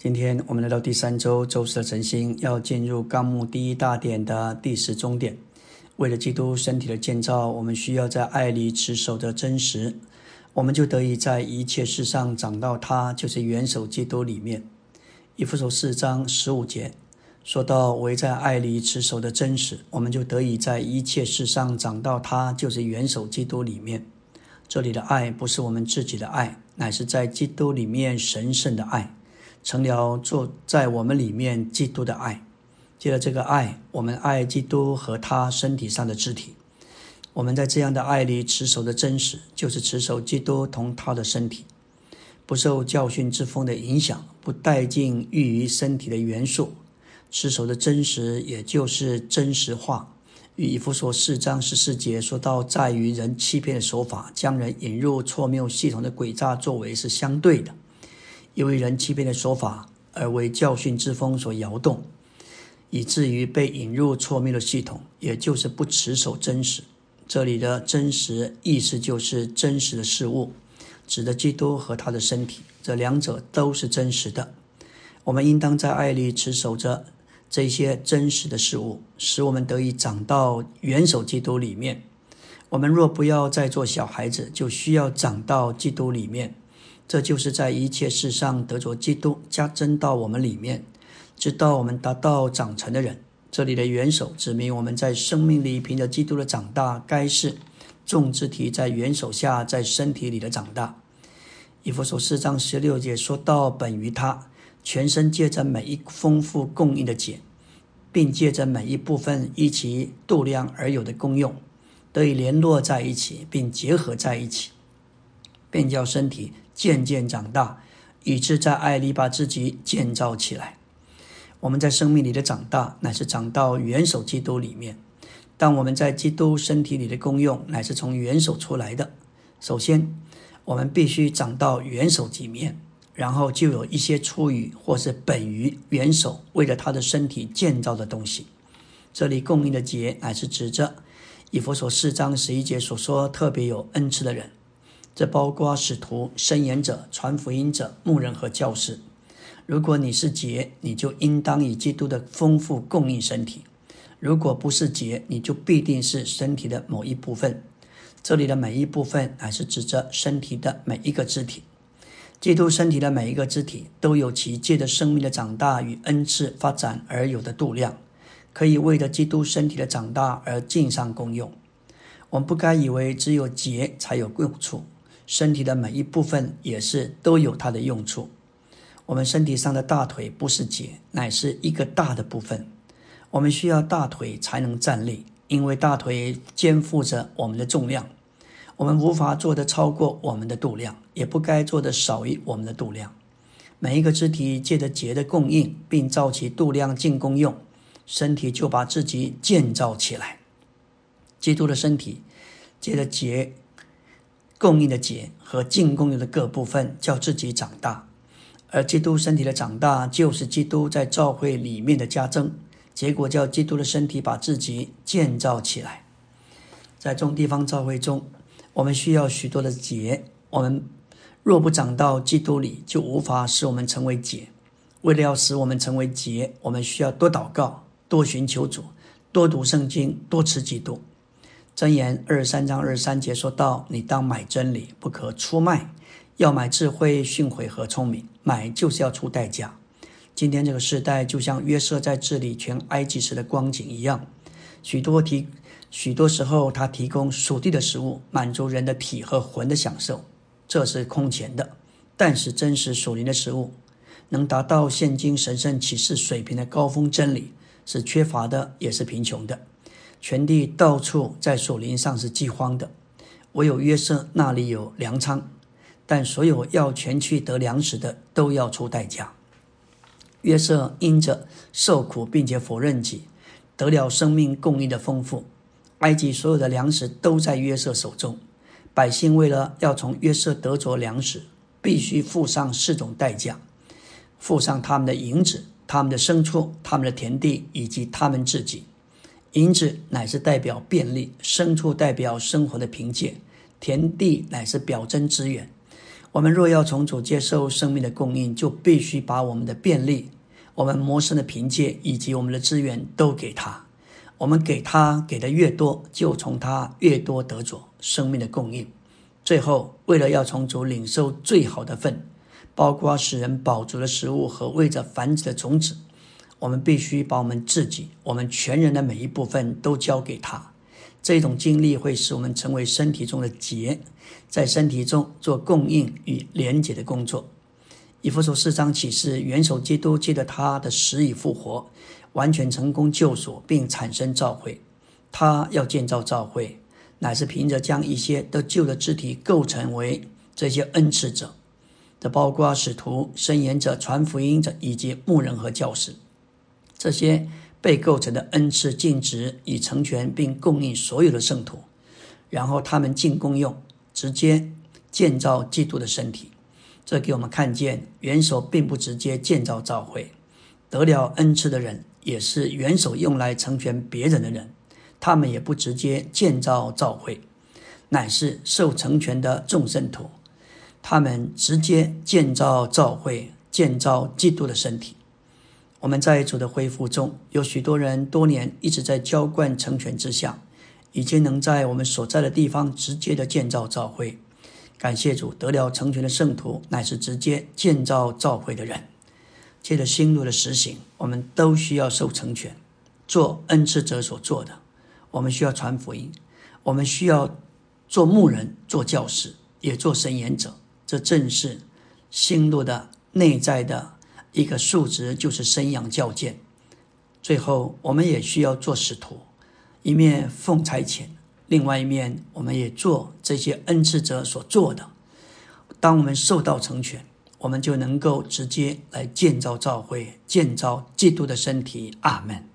今天我们来到第三周周四的晨星，要进入纲目第一大点的第十中点。为了基督身体的建造，我们需要在爱里持守着真实，我们就得以在一切事上长到他，就是元首基督里面。以弗所四章十五节说到：“唯在爱里持守的真实，我们就得以在一切事上长到他，就是元首基督里面。”这里的爱不是我们自己的爱，乃是在基督里面神圣的爱。成了做在我们里面基督的爱，借着这个爱，我们爱基督和他身体上的肢体。我们在这样的爱里持守的真实，就是持守基督同他的身体，不受教训之风的影响，不带进寓于身体的元素。持守的真实，也就是真实化。与以弗所四章十四节说到，在于人欺骗的手法，将人引入错谬系统的诡诈作为是相对的。因为人欺骗的说法而为教训之风所摇动，以至于被引入错谬的系统，也就是不持守真实。这里的真实意思就是真实的事物，指的基督和他的身体，这两者都是真实的。我们应当在爱里持守着这些真实的事物，使我们得以长到元首基督里面。我们若不要再做小孩子，就需要长到基督里面。这就是在一切事上得着基督加增到我们里面，直到我们达到长成的人。这里的元首指明我们在生命里凭着基督的长大，该是众肢体在元首下在身体里的长大。以弗所四章十六节说到本于他，全身借着每一丰富供应的解，并借着每一部分依其度量而有的功用，得以联络在一起，并结合在一起，便叫身体。渐渐长大，以致在爱里把自己建造起来。我们在生命里的长大，乃是长到元首基督里面。但我们在基督身体里的功用，乃是从元首出来的。首先，我们必须长到元首级面，然后就有一些出于或是本于元首为了他的身体建造的东西。这里供应的节，乃是指着以弗所四章十一节所说特别有恩赐的人。这包括使徒、申言者、传福音者、牧人和教士。如果你是节，你就应当以基督的丰富供应身体；如果不是节，你就必定是身体的某一部分。这里的每一部分，乃是指着身体的每一个肢体。基督身体的每一个肢体都有其借着生命的长大与恩赐发展而有的度量，可以为了基督身体的长大而尽上功用。我们不该以为只有节才有用处。身体的每一部分也是都有它的用处。我们身体上的大腿不是节，乃是一个大的部分。我们需要大腿才能站立，因为大腿肩负着我们的重量。我们无法做得超过我们的度量，也不该做得少于我们的度量。每一个肢体借着节的供应，并照其度量进功用，身体就把自己建造起来。基督的身体借着节。供应的节和进供应的各部分叫自己长大，而基督身体的长大就是基督在教会里面的加增，结果叫基督的身体把自己建造起来。在众地方教会中，我们需要许多的节，我们若不长到基督里，就无法使我们成为节。为了要使我们成为节，我们需要多祷告、多寻求主、多读圣经、多吃基督。箴言二十三章二十三节说到：“你当买真理，不可出卖；要买智慧、训诲和聪明，买就是要出代价。”今天这个时代就像约瑟在治理全埃及时的光景一样，许多提许多时候他提供属地的食物，满足人的体和魂的享受，这是空前的。但是真实属灵的食物，能达到现今神圣启示水平的高峰真理，是缺乏的，也是贫穷的。全地到处在树林上是饥荒的，唯有约瑟那里有粮仓，但所有要前去得粮食的都要出代价。约瑟因着受苦并且否认己，得了生命供应的丰富。埃及所有的粮食都在约瑟手中，百姓为了要从约瑟得着粮食，必须付上四种代价：付上他们的银子、他们的牲畜、他们的田地以及他们自己。银子乃是代表便利，牲畜代表生活的凭借，田地乃是表征资源。我们若要从主接受生命的供应，就必须把我们的便利、我们谋生的凭借以及我们的资源都给他。我们给他给的越多，就从他越多得着生命的供应。最后，为了要从主领受最好的份，包括使人饱足的食物和为着繁殖的种子，我们必须把我们自己、我们全人的每一部分都交给他。这种经历会使我们成为身体中的结，在身体中做供应与连结的工作。以弗所四章启示，元首基督借着他的死与复活，完全成功救赎并产生召会。他要建造召会，乃是凭着将一些得救的肢体构成为这些恩赐者，这包括使徒、申言者、传福音者以及牧人和教士。这些。被构成的恩赐尽职以成全并供应所有的圣徒，然后他们进功用，直接建造基督的身体。这给我们看见，元首并不直接建造教会，得了恩赐的人也是元首用来成全别人的人，他们也不直接建造教会，乃是受成全的众圣徒，他们直接建造教会，建造基督的身体。我们在主的恢复中，有许多人多年一直在浇灌成全之下，已经能在我们所在的地方直接的建造教会。感谢主，得了成全的圣徒乃是直接建造教会的人。借着新路的实行，我们都需要受成全，做恩赐者所做的。我们需要传福音，我们需要做牧人、做教师，也做神言者。这正是新路的内在的。一个数值就是生养教建，最后我们也需要做使徒，一面奉差遣，另外一面我们也做这些恩赐者所做的。当我们受到成全，我们就能够直接来建造教会，建造基督的身体。阿门。